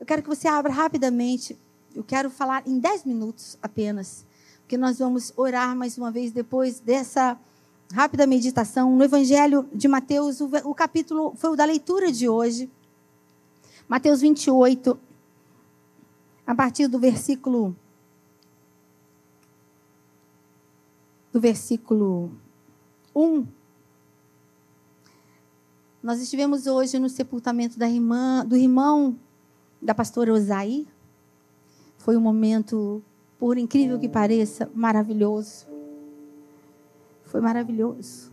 Eu quero que você abra rapidamente. Eu quero falar em 10 minutos apenas. Porque nós vamos orar mais uma vez depois dessa rápida meditação no Evangelho de Mateus. O, capítulo foi o da leitura de hoje. Mateus 28, a partir do versículo. Do versículo 1. Nós estivemos hoje no sepultamento da irmã, do irmão da pastora Osaí. Foi um momento, por incrível que pareça, maravilhoso. Foi maravilhoso.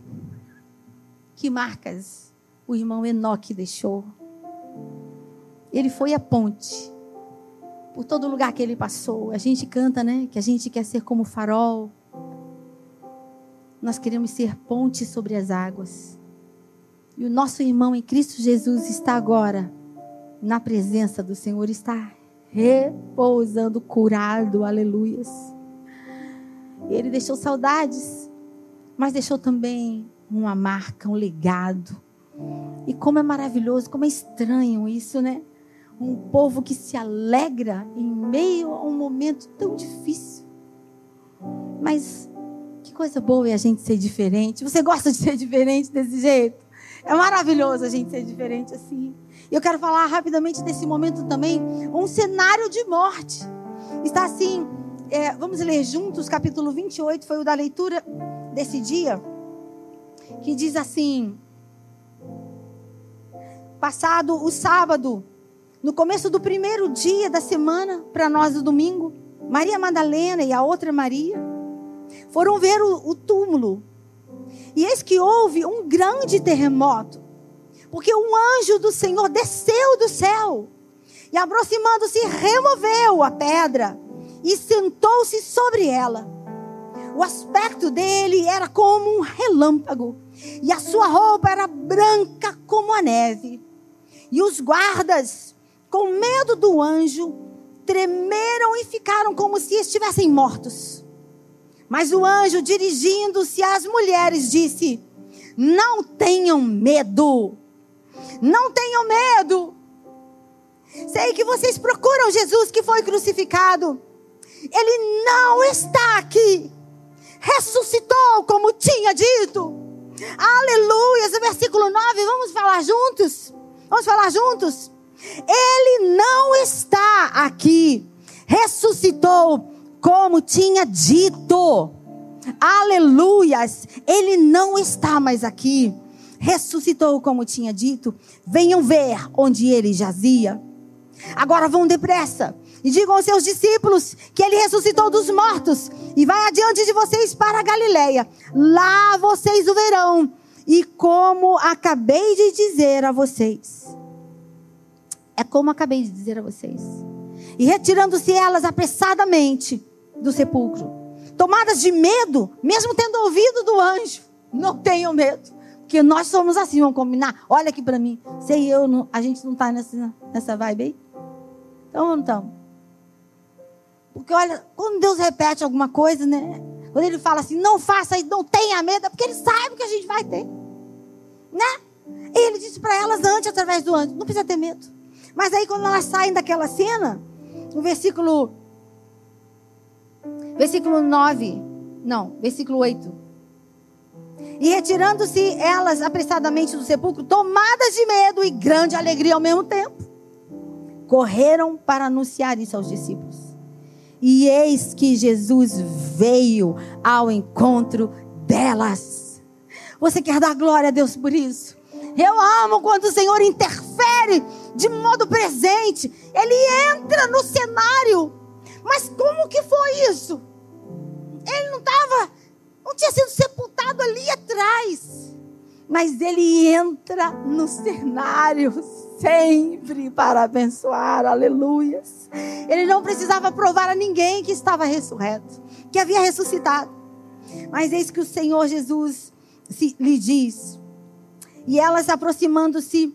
Que marcas o irmão Enoque deixou. Ele foi a ponte. Por todo lugar que ele passou. A gente canta, né? Que a gente quer ser como farol. Nós queremos ser ponte sobre as águas. E o nosso irmão em Cristo Jesus está agora na presença do Senhor, está repousando, curado, aleluias. Ele deixou saudades, mas deixou também uma marca, um legado. E como é maravilhoso, como é estranho isso, né? Um povo que se alegra em meio a um momento tão difícil. Mas que coisa boa é a gente ser diferente. Você gosta de ser diferente desse jeito? É maravilhoso a gente ser diferente assim. E eu quero falar rapidamente desse momento também, um cenário de morte. Está assim, é, vamos ler juntos, capítulo 28, foi o da leitura desse dia, que diz assim: Passado o sábado, no começo do primeiro dia da semana, para nós o domingo, Maria Madalena e a outra Maria foram ver o, o túmulo. E eis que houve um grande terremoto porque um anjo do Senhor desceu do céu e, aproximando-se, removeu a pedra e sentou-se sobre ela. O aspecto dele era como um relâmpago, e a sua roupa era branca como a neve. E os guardas, com medo do anjo, tremeram e ficaram como se estivessem mortos. Mas o anjo, dirigindo-se às mulheres, disse: Não tenham medo. Não tenham medo. Sei que vocês procuram Jesus que foi crucificado. Ele não está aqui. Ressuscitou como tinha dito. Aleluia. Versículo 9, vamos falar juntos? Vamos falar juntos? Ele não está aqui. Ressuscitou como tinha dito. Aleluias. Ele não está mais aqui ressuscitou como tinha dito. Venham ver onde ele jazia. Agora vão depressa e digam aos seus discípulos que ele ressuscitou dos mortos e vai adiante de vocês para a Galileia. Lá vocês o verão. E como acabei de dizer a vocês. É como acabei de dizer a vocês. E retirando-se elas apressadamente do sepulcro, tomadas de medo, mesmo tendo ouvido do anjo, não tenham medo. Porque nós somos assim, vamos combinar? Olha aqui para mim. Sei eu, não, a gente não está nessa, nessa vibe aí? Então não estamos. Porque olha, quando Deus repete alguma coisa, né? Quando ele fala assim, não faça e não tenha medo, é porque ele sabe que a gente vai ter. Né? E ele disse para elas antes, através do anjo, não precisa ter medo. Mas aí quando elas saem daquela cena, no versículo. Versículo 9. Não, versículo 8. E retirando-se elas apressadamente do sepulcro, tomadas de medo e grande alegria ao mesmo tempo, correram para anunciar isso aos discípulos. E eis que Jesus veio ao encontro delas. Você quer dar glória a Deus por isso? Eu amo quando o Senhor interfere de modo presente. Ele entra no cenário. Mas como que foi isso? Ele não estava não tinha sido sepultado ali atrás. Mas ele entra no cenário sempre para abençoar, aleluias. Ele não precisava provar a ninguém que estava ressurreto, que havia ressuscitado. Mas eis que o Senhor Jesus se, lhe diz, e elas aproximando-se,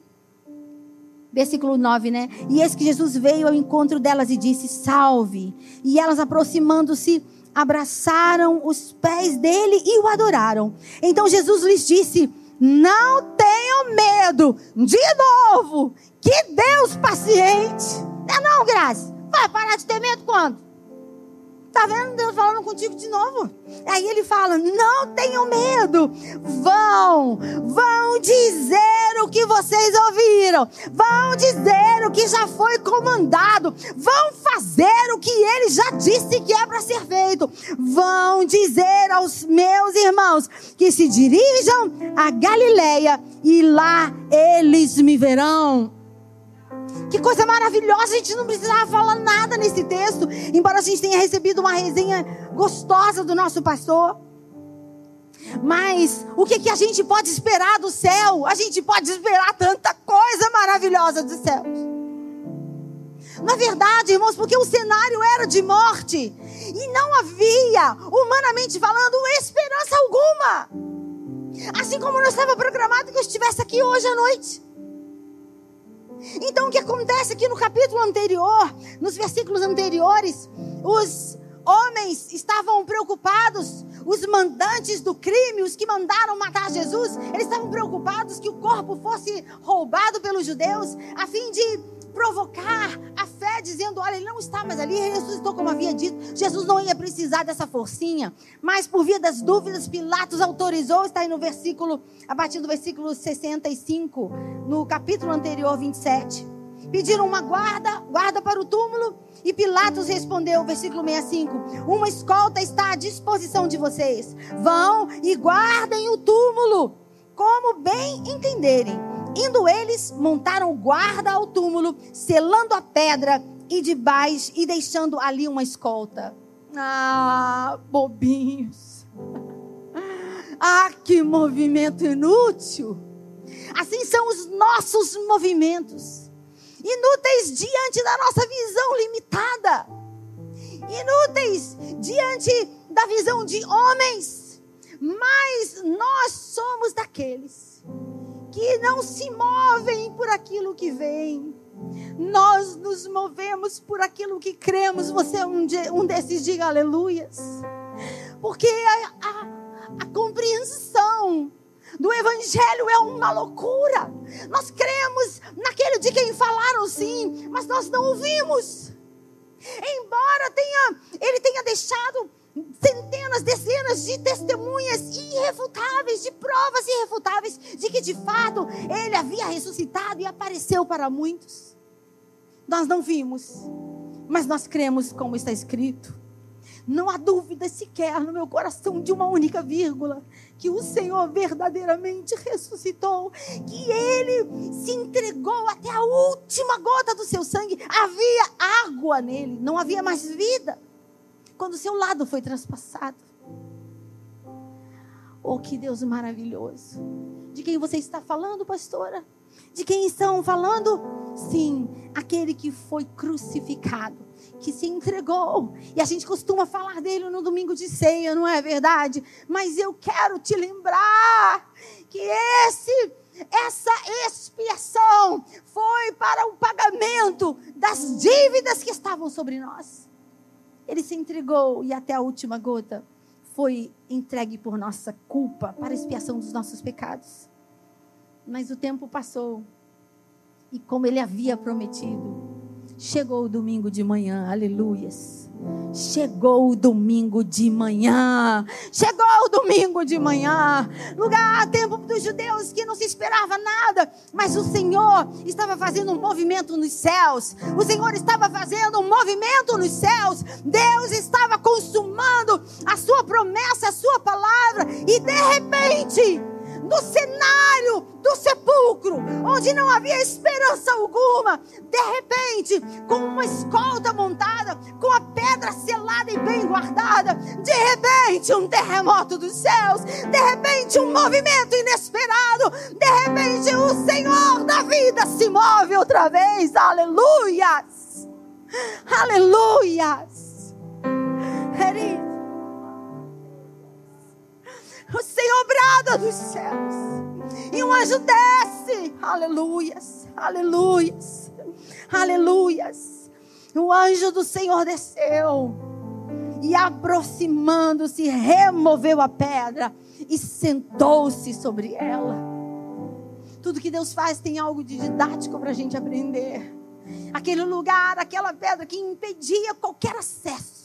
versículo 9, né? E eis que Jesus veio ao encontro delas e disse: Salve. E elas aproximando-se, abraçaram os pés dele e o adoraram. Então Jesus lhes disse: Não tenham medo, de novo, que Deus paciente. É Graça, vai parar de ter medo quando? Tá vendo Deus falando contigo de novo? Aí ele fala: Não tenham medo. Vão, vão dizer o que vocês ouviram. Vão dizer o que já foi comandado. Vão fazer o que ele já disse que é para ser feito. Vão dizer aos meus irmãos que se dirijam a Galileia e lá eles me verão. Que coisa maravilhosa, a gente não precisava falar nada nesse texto, embora a gente tenha recebido uma resenha gostosa do nosso pastor. Mas o que, que a gente pode esperar do céu? A gente pode esperar tanta coisa maravilhosa do céu. Na verdade, irmãos, porque o cenário era de morte e não havia, humanamente falando, esperança alguma. Assim como não estava programado que eu estivesse aqui hoje à noite. Então o que acontece aqui no capítulo anterior, nos versículos anteriores, os homens estavam preocupados, os mandantes do crime, os que mandaram matar Jesus, eles estavam preocupados que o corpo fosse roubado pelos judeus, a fim de provocar a fé, dizendo: olha, ele não está mais ali, ressuscitou como havia dito. Jesus não ia precisar dessa forcinha, mas por via das dúvidas, Pilatos autorizou, está aí no versículo, a partir do versículo 65, no capítulo anterior, 27. Pediram uma guarda, guarda para o túmulo, e Pilatos respondeu, versículo 65: Uma escolta está à disposição de vocês. Vão e guardem o túmulo, como bem entenderem. Indo eles, montaram guarda ao túmulo, selando a pedra e debaixo e deixando ali uma escolta. Ah, bobinhos. Ah, que movimento inútil. Assim são os nossos movimentos. Inúteis diante da nossa visão limitada. Inúteis diante da visão de homens. Mas nós somos daqueles que não se movem por aquilo que vem. Nós nos movemos por aquilo que cremos. Você é um, um desses, diga aleluias. Porque a, a, a compreensão do Evangelho é uma loucura. Nós cremos naquele de quem falaram sim, mas nós não ouvimos. Embora tenha, ele tenha deixado centenas, dezenas de testemunhas irrefutáveis, de provas irrefutáveis de que de fato ele havia ressuscitado e apareceu para muitos. Nós não vimos, mas nós cremos como está escrito. Não há dúvida sequer no meu coração de uma única vírgula que o Senhor verdadeiramente ressuscitou, que ele se entregou até a última gota do seu sangue. Havia água nele, não havia mais vida quando o seu lado foi transpassado. Oh, que Deus maravilhoso. De quem você está falando, pastora? De quem estão falando? Sim, aquele que foi crucificado, que se entregou. E a gente costuma falar dele no domingo de ceia, não é verdade? Mas eu quero te lembrar que esse essa expiação foi para o pagamento das dívidas que estavam sobre nós. Ele se entregou e até a última gota foi entregue por nossa culpa, para expiação dos nossos pecados. Mas o tempo passou e como ele havia prometido, chegou o domingo de manhã, aleluias. Chegou o domingo de manhã. Chegou o domingo de manhã. Lugar, tempo dos judeus que não se esperava nada. Mas o Senhor estava fazendo um movimento nos céus. O Senhor estava fazendo um movimento nos céus. Deus estava consumando a sua promessa, a sua palavra. E de repente no cenário do sepulcro, onde não havia esperança alguma, de repente, com uma escolta montada, com a pedra selada e bem guardada, de repente, um terremoto dos céus, de repente, um movimento inesperado, de repente, o Senhor da vida se move outra vez, aleluias, aleluias. Querido, o Senhor brada dos céus. E um anjo desce. Aleluias, aleluias, aleluias. O anjo do Senhor desceu. E aproximando-se, removeu a pedra e sentou-se sobre ela. Tudo que Deus faz tem algo de didático para a gente aprender. Aquele lugar, aquela pedra que impedia qualquer acesso.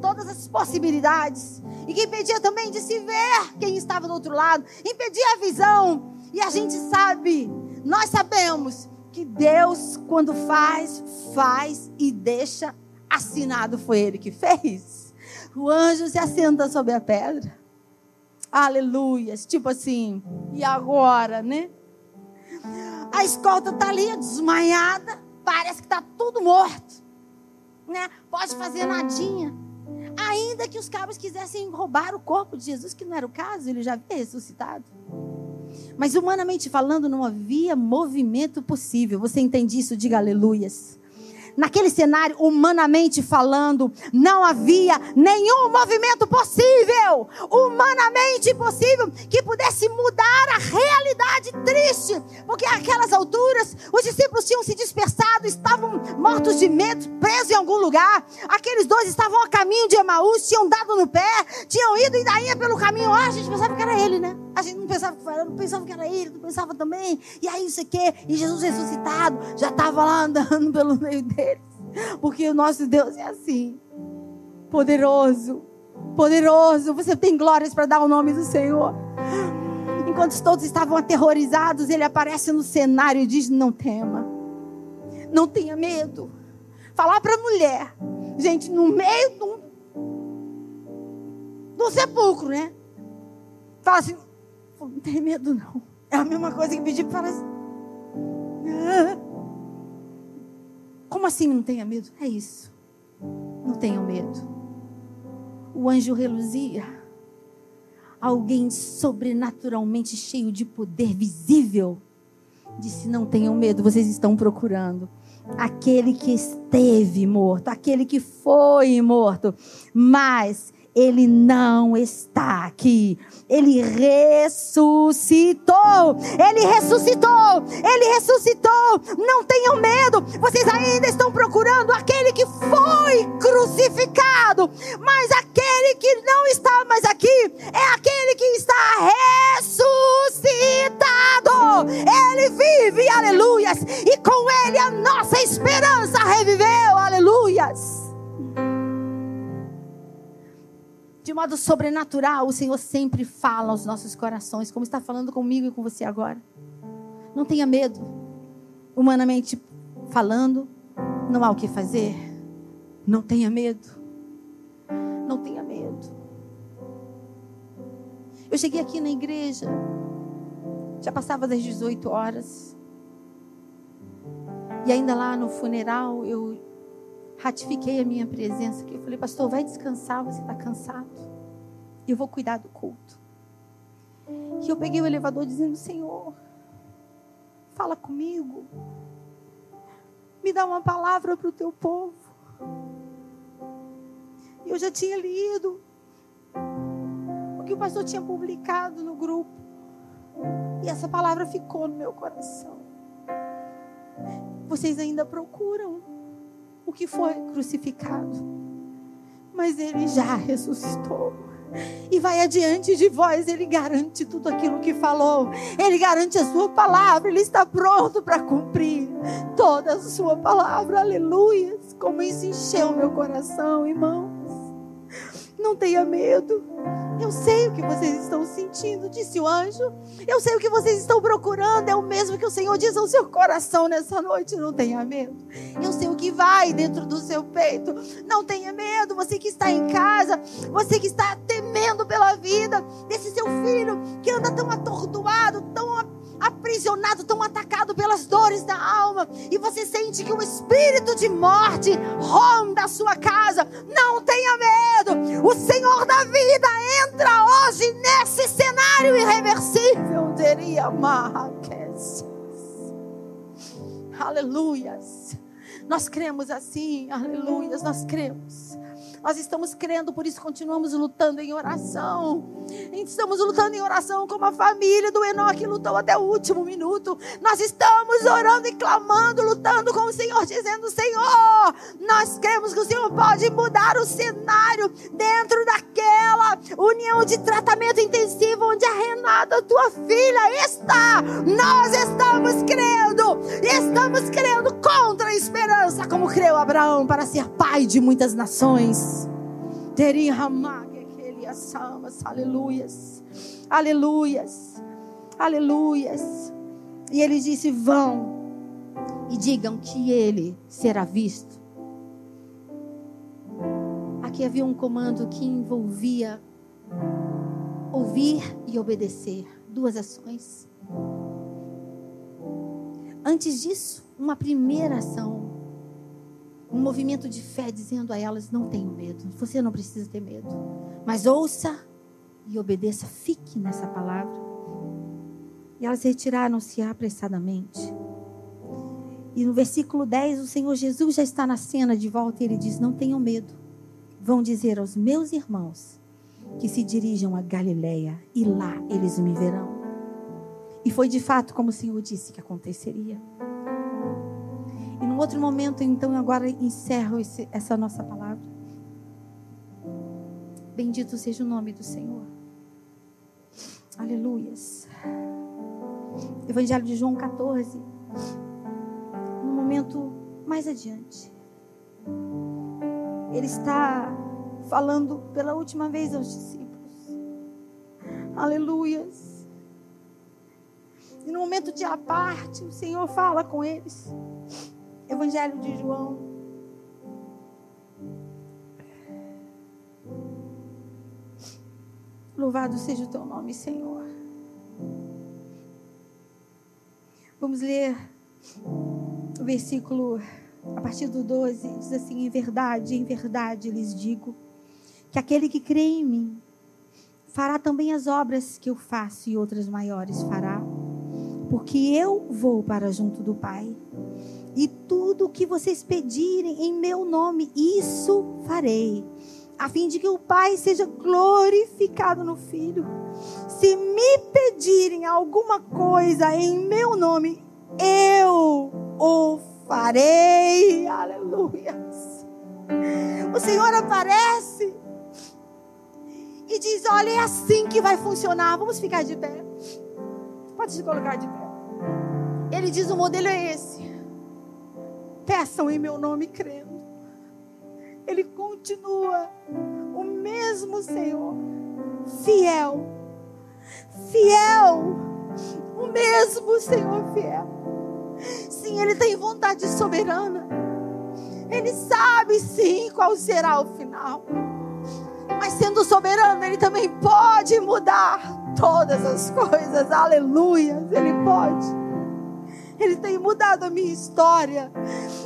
Todas as possibilidades. E que impedia também de se ver quem estava do outro lado. Impedia a visão. E a gente sabe, nós sabemos que Deus, quando faz, faz e deixa assinado. Foi Ele que fez. O anjo se assenta sobre a pedra. Aleluias. Tipo assim, e agora, né? A escolta está ali desmaiada. Parece que está tudo morto. Né? Pode fazer nadinha. Ainda que os cabos quisessem roubar o corpo de Jesus, que não era o caso, ele já havia ressuscitado. Mas humanamente falando, não havia movimento possível. Você entende isso? Diga aleluias. Naquele cenário, humanamente falando, não havia nenhum movimento possível, humanamente possível, que pudesse mudar a realidade triste. Porque àquelas alturas, os discípulos tinham se dispersado, estavam mortos de medo, presos em algum lugar. Aqueles dois estavam a caminho de Emaús, tinham dado no pé, tinham ido e daí pelo caminho. Ah, a gente pensava que era ele, né? A gente não pensava, não pensava que era ele, não pensava também. E aí, isso aqui, e Jesus ressuscitado, já estava lá andando pelo meio deles. Porque o nosso Deus é assim. Poderoso. Poderoso. Você tem glórias para dar o nome do Senhor. Enquanto todos estavam aterrorizados, ele aparece no cenário e diz: Não tema. Não tenha medo. Falar para a mulher. Gente, no meio de um, sepulcro, né? Fala assim: não tem medo, não. É a mesma coisa que pedir para. Ah. Como assim não tenha medo? É isso. Não tenham medo. O anjo reluzia. Alguém sobrenaturalmente cheio de poder visível? Disse: Não tenham medo, vocês estão procurando aquele que esteve morto, aquele que foi morto, mas ele não está aqui. Ele ressuscitou. Ele ressuscitou. Ele ressuscitou. Não tenham medo. Vocês ainda estão procurando aquele que foi crucificado. Mas aquele que não está mais aqui é aquele que está ressuscitado. Modo sobrenatural, o Senhor sempre fala aos nossos corações, como está falando comigo e com você agora. Não tenha medo. Humanamente falando, não há o que fazer. Não tenha medo. Não tenha medo. Eu cheguei aqui na igreja, já passava das 18 horas. E ainda lá no funeral, eu ratifiquei a minha presença aqui. Eu falei, pastor, vai descansar, você está cansado. Eu vou cuidar do culto. E eu peguei o elevador dizendo, Senhor, fala comigo. Me dá uma palavra para o teu povo. E eu já tinha lido o que o pastor tinha publicado no grupo. E essa palavra ficou no meu coração. Vocês ainda procuram o que foi crucificado. Mas ele já ressuscitou. E vai adiante de vós, ele garante tudo aquilo que falou. Ele garante a sua palavra, ele está pronto para cumprir toda a sua palavra. Aleluia! Como isso encheu meu coração, irmãos. Não tenha medo. Eu sei o que vocês estão sentindo, disse o anjo. Eu sei o que vocês estão procurando. É o mesmo que o Senhor diz ao seu coração nessa noite. Não tenha medo. Eu sei o que vai dentro do seu peito. Não tenha medo. Você que está em casa, você que está temendo pela vida desse seu filho que anda tão atordoado, tão aprisionado, tão atacado pelas dores da alma, e você sente que o espírito de morte ronda a sua casa, não tenha medo. O Senhor da vida entra hoje nesse cenário irreversível. Teria Marrakech. Aleluias. Nós cremos assim, aleluias, nós cremos. Nós estamos crendo, por isso continuamos lutando em oração. Estamos lutando em oração como a família do Enoque lutou até o último minuto. Nós estamos orando e clamando, lutando com o Senhor, dizendo: Senhor, Nós cremos que o Senhor pode mudar o cenário dentro daquela união de tratamento intensivo onde a Renata, tua filha, está. Nós estamos crendo, estamos crendo contra a esperança, como creu Abraão para ser pai de muitas nações. Aleluias, aleluias, aleluias. E ele disse: Vão e digam que ele será visto. Aqui havia um comando que envolvia ouvir e obedecer duas ações. Antes disso, uma primeira ação, um movimento de fé dizendo a elas: não tenham medo, você não precisa ter medo, mas ouça e obedeça, fique nessa palavra. E elas retiraram-se apressadamente. E no versículo 10, o Senhor Jesus já está na cena de volta e ele diz: Não tenham medo. Vão dizer aos meus irmãos que se dirijam a Galiléia e lá eles me verão. E foi de fato como o Senhor disse que aconteceria. Num outro momento, então, agora encerro esse, essa nossa palavra. Bendito seja o nome do Senhor. Aleluias. Evangelho de João 14. No momento mais adiante. Ele está falando pela última vez aos discípulos. Aleluias. E no momento de aparte, o Senhor fala com eles. Evangelho de João. Louvado seja o teu nome, Senhor. Vamos ler o versículo a partir do 12. Diz assim: Em verdade, em verdade lhes digo que aquele que crê em mim fará também as obras que eu faço e outras maiores fará, porque eu vou para junto do Pai. E tudo o que vocês pedirem em meu nome, isso farei, a fim de que o Pai seja glorificado no Filho. Se me pedirem alguma coisa em meu nome, eu o farei. Aleluia. O Senhor aparece e diz: Olha, é assim que vai funcionar. Vamos ficar de pé. Pode se colocar de pé. Ele diz: O modelo é esse. Peçam em meu nome crendo. Ele continua o mesmo Senhor, fiel, fiel, o mesmo Senhor fiel. Sim, Ele tem vontade soberana. Ele sabe sim qual será o final. Mas sendo soberano, Ele também pode mudar todas as coisas. Aleluia. Ele pode. Ele tem mudado a minha história.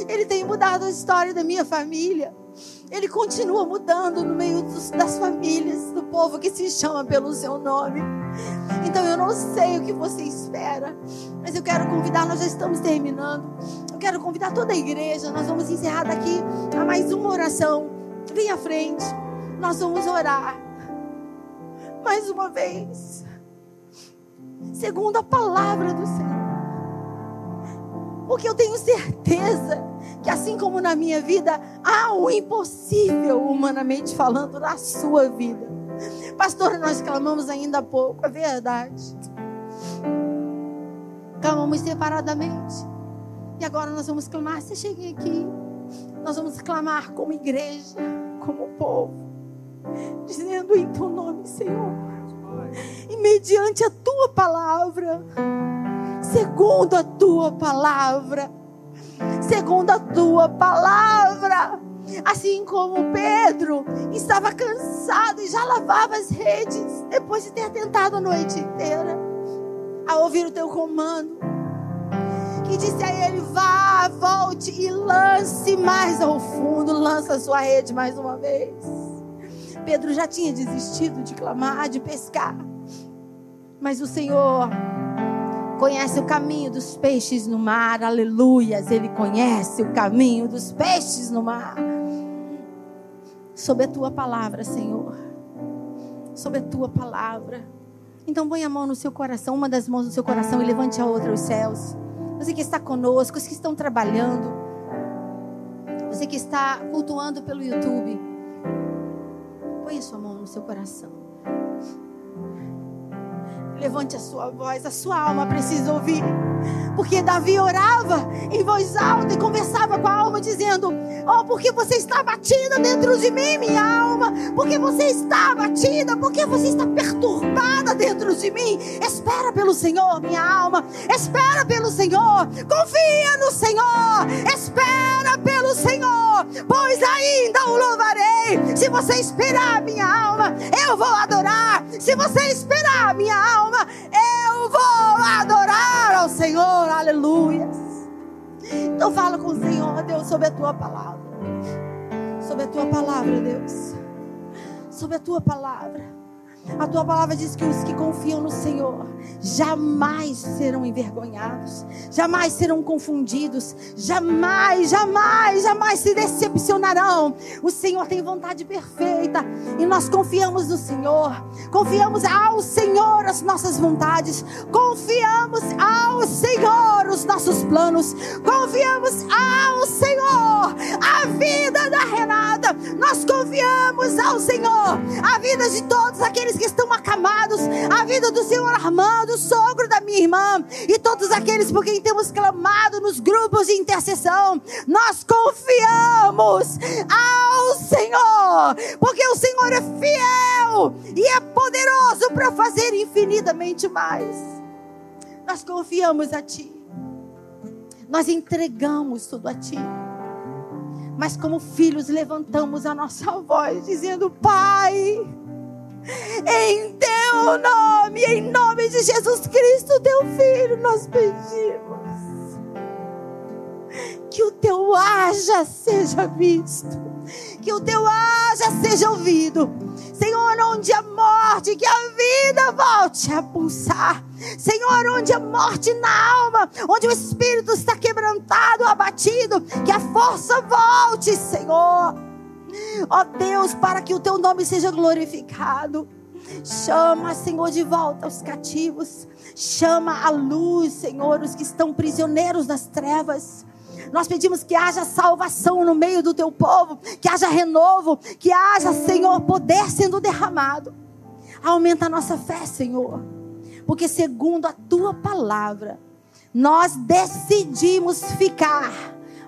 Ele tem mudado a história da minha família. Ele continua mudando no meio dos, das famílias, do povo que se chama pelo seu nome. Então eu não sei o que você espera, mas eu quero convidar, nós já estamos terminando. Eu quero convidar toda a igreja, nós vamos encerrar daqui a mais uma oração. Vem à frente nós vamos orar. Mais uma vez. Segundo a palavra do Senhor. Porque eu tenho certeza que, assim como na minha vida, há o impossível, humanamente falando, na sua vida. Pastor, nós clamamos ainda há pouco, é verdade. Clamamos separadamente. E agora nós vamos clamar. Você cheguem aqui. Nós vamos clamar como igreja, como povo dizendo em teu nome, Senhor, e mediante a tua palavra, segundo a tua palavra, segundo a tua palavra. Assim como Pedro estava cansado e já lavava as redes depois de ter tentado a noite inteira, a ouvir o teu comando, que disse a ele: vá, volte e lance mais ao fundo, lança a sua rede mais uma vez. Pedro já tinha desistido de clamar, de pescar. Mas o Senhor conhece o caminho dos peixes no mar, aleluias. Ele conhece o caminho dos peixes no mar. Sob a tua palavra, Senhor. Sob a tua palavra. Então põe a mão no seu coração, uma das mãos no seu coração e levante a outra aos céus. Você que está conosco, os que estão trabalhando. Você que está cultuando pelo YouTube, põe a sua mão no seu coração. Levante a sua voz, a sua alma precisa ouvir. Porque Davi orava em voz alta e conversava com a alma, dizendo: Oh, porque você está batida dentro de mim, minha alma. Porque você está batida, porque você está perturbada dentro de mim. Espera pelo Senhor, minha alma. Espera pelo Senhor. Confia no Senhor. Espera pelo Senhor, pois ainda o louvarei. Se você esperar, minha alma, eu vou adorar. Se você esperar, minha alma, eu aleluia. Então fala com o Senhor, Deus, sobre a tua palavra. Sobre a tua palavra, Deus. Sobre a tua palavra. A tua palavra diz que os que confiam no Senhor jamais serão envergonhados, jamais serão confundidos, jamais, jamais, jamais se decepcionarão. O Senhor tem vontade perfeita e nós confiamos no Senhor. Confiamos ao Senhor as nossas vontades, confiamos ao Senhor os nossos planos, confiamos ao Senhor a vida da Renata. Nós confiamos ao Senhor a vida de todos aqueles que estão acamados, a vida do Senhor Armando, sogro da minha irmã, e todos aqueles por quem temos clamado nos grupos de intercessão. Nós confiamos ao Senhor, porque o Senhor é fiel e é poderoso para fazer infinitamente mais. Nós confiamos a Ti, nós entregamos tudo a Ti mas como filhos levantamos a nossa voz dizendo: Pai, em teu nome, em nome de Jesus Cristo, teu filho, nós pedimos que o teu haja seja visto, que o teu haja seja ouvido. Senhor, onde a morte, que a vida volte a pulsar. Senhor, onde a morte na alma, onde o espírito está quebrantado, abatido, que a força volte, Senhor Ó Deus, para que o teu nome seja glorificado. Chama, Senhor, de volta os cativos. Chama a luz, Senhor, os que estão prisioneiros das trevas. Nós pedimos que haja salvação no meio do teu povo, que haja renovo, que haja, Senhor, poder sendo derramado. Aumenta a nossa fé, Senhor, porque segundo a tua palavra, nós decidimos ficar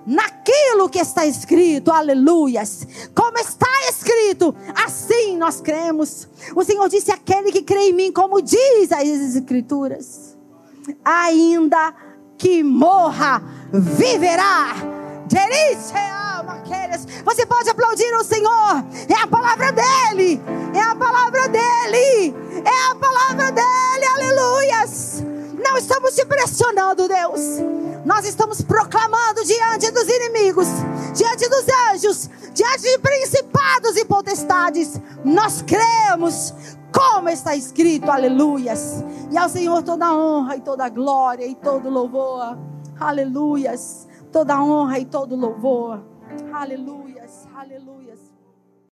naquilo que está escrito, aleluias. Como está escrito, assim nós cremos. O Senhor disse: aquele que crê em mim, como diz as Escrituras, ainda que morra, viverá. Você pode aplaudir o Senhor, é a palavra dele, é a palavra dele, é a palavra dele, aleluias. Não estamos te pressionando, Deus. Nós estamos proclamando diante dos inimigos, diante dos anjos, diante de principados e potestades. Nós cremos, como está escrito, aleluias. E ao Senhor toda honra e toda glória e todo louvor. Aleluias. Toda honra e todo louvor. Aleluias, aleluias.